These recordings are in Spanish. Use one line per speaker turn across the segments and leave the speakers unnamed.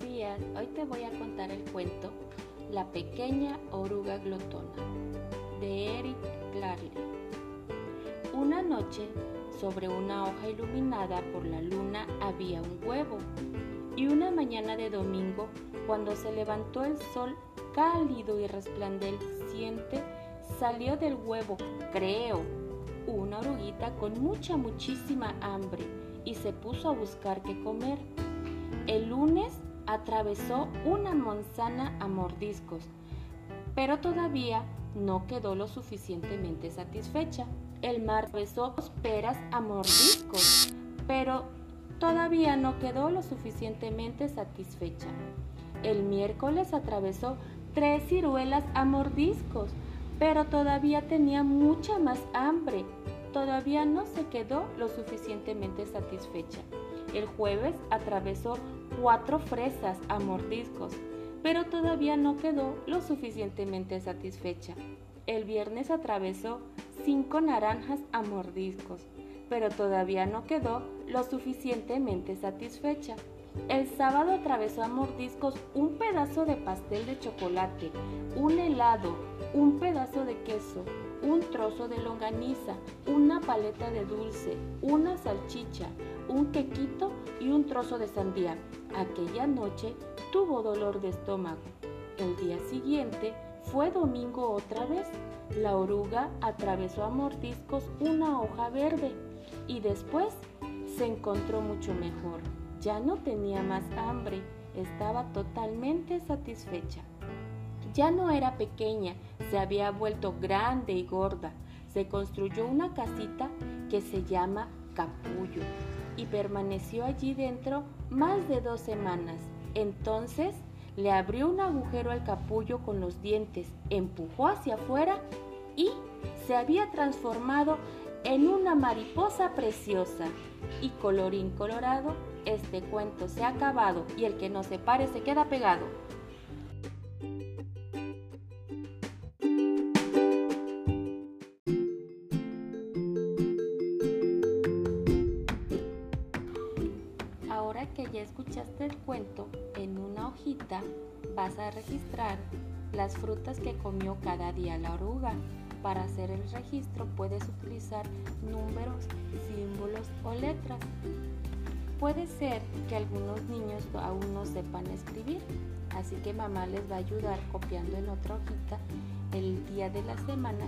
días, hoy te voy a contar el cuento La pequeña oruga glotona de Eric Clarley. Una noche, sobre una hoja iluminada por la luna había un huevo y una mañana de domingo, cuando se levantó el sol cálido y resplandeciente, salió del huevo, creo, una oruguita con mucha, muchísima hambre y se puso a buscar qué comer. El lunes atravesó una manzana a mordiscos, pero todavía no quedó lo suficientemente satisfecha. El mar atravesó peras a mordiscos, pero todavía no quedó lo suficientemente satisfecha. El miércoles atravesó tres ciruelas a mordiscos, pero todavía tenía mucha más hambre. Todavía no se quedó lo suficientemente satisfecha. El jueves atravesó cuatro fresas a mordiscos, pero todavía no quedó lo suficientemente satisfecha. El viernes atravesó cinco naranjas a mordiscos, pero todavía no quedó lo suficientemente satisfecha. El sábado atravesó a mordiscos un pedazo de pastel de chocolate, un helado, un pedazo de queso, un trozo de longaniza, una paleta de dulce, una salchicha, un quequito y un trozo de sandía. Aquella noche tuvo dolor de estómago. El día siguiente fue domingo otra vez. La oruga atravesó a mordiscos una hoja verde y después se encontró mucho mejor. Ya no tenía más hambre, estaba totalmente satisfecha. Ya no era pequeña, se había vuelto grande y gorda. Se construyó una casita que se llama Capullo y permaneció allí dentro más de dos semanas. Entonces le abrió un agujero al capullo con los dientes, empujó hacia afuera y se había transformado en una mariposa preciosa. Y colorín colorado, este cuento se ha acabado y el que no se pare se queda pegado. Ahora que ya escuchaste el cuento, en una hojita vas a registrar las frutas que comió cada día la oruga. Para hacer el registro puedes utilizar números, símbolos o letras. Puede ser que algunos niños aún no sepan escribir, así que mamá les va a ayudar copiando en otra hojita el día de la semana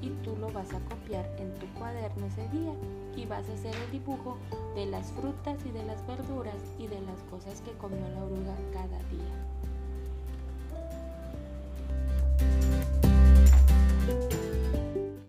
y tú lo vas a copiar en tu cuaderno ese día y vas a hacer el dibujo de las frutas y de las verduras y de las cosas que comió la oruga cada día.